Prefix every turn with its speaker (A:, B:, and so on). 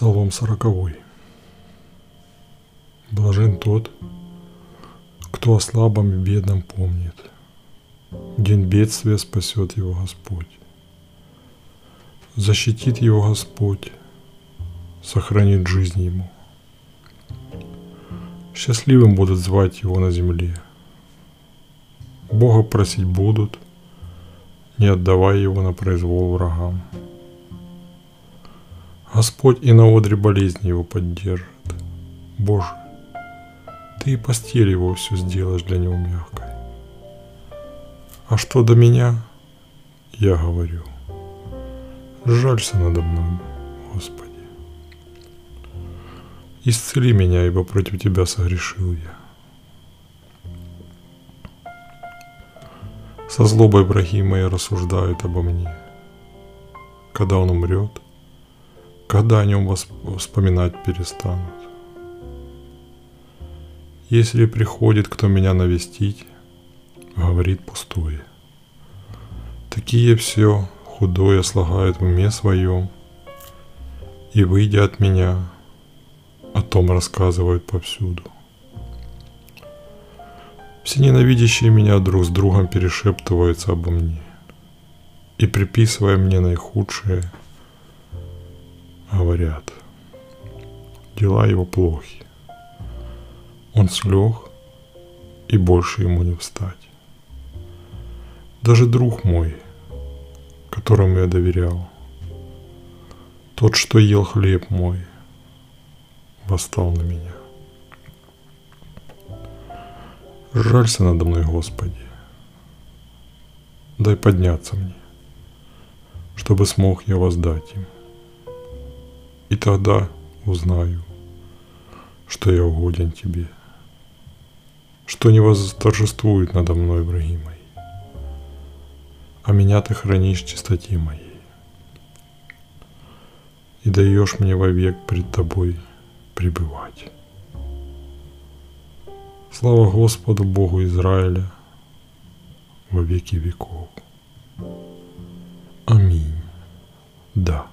A: Псалом сороковой. Блажен тот, кто о слабом и бедном помнит. День бедствия спасет его Господь. Защитит его Господь, сохранит жизнь ему. Счастливым будут звать его на земле. Бога просить будут, не отдавая его на произвол врагам. Господь и на одре болезни его поддержит. Боже, Ты и постель его все сделаешь для него мягкой. А что до меня, я говорю, жалься надо мной, Господи. Исцели меня, ибо против Тебя согрешил я. Со злобой враги мои рассуждают обо мне. Когда он умрет – когда о нем вспоминать перестанут. Если приходит кто меня навестить, говорит пустое. Такие все худое слагают в уме своем, и, выйдя от меня, о том рассказывают повсюду. Все ненавидящие меня друг с другом перешептываются обо мне и, приписывая мне наихудшее, говорят, дела его плохи. Он слег, и больше ему не встать. Даже друг мой, которому я доверял, тот, что ел хлеб мой, восстал на меня. Жалься надо мной, Господи. Дай подняться мне, чтобы смог я воздать им тогда узнаю, что я угоден тебе, что не восторжествует надо мной враги мои, а меня ты хранишь чистоте моей и даешь мне вовек пред тобой пребывать. Слава Господу Богу Израиля во веки веков. Аминь. Да.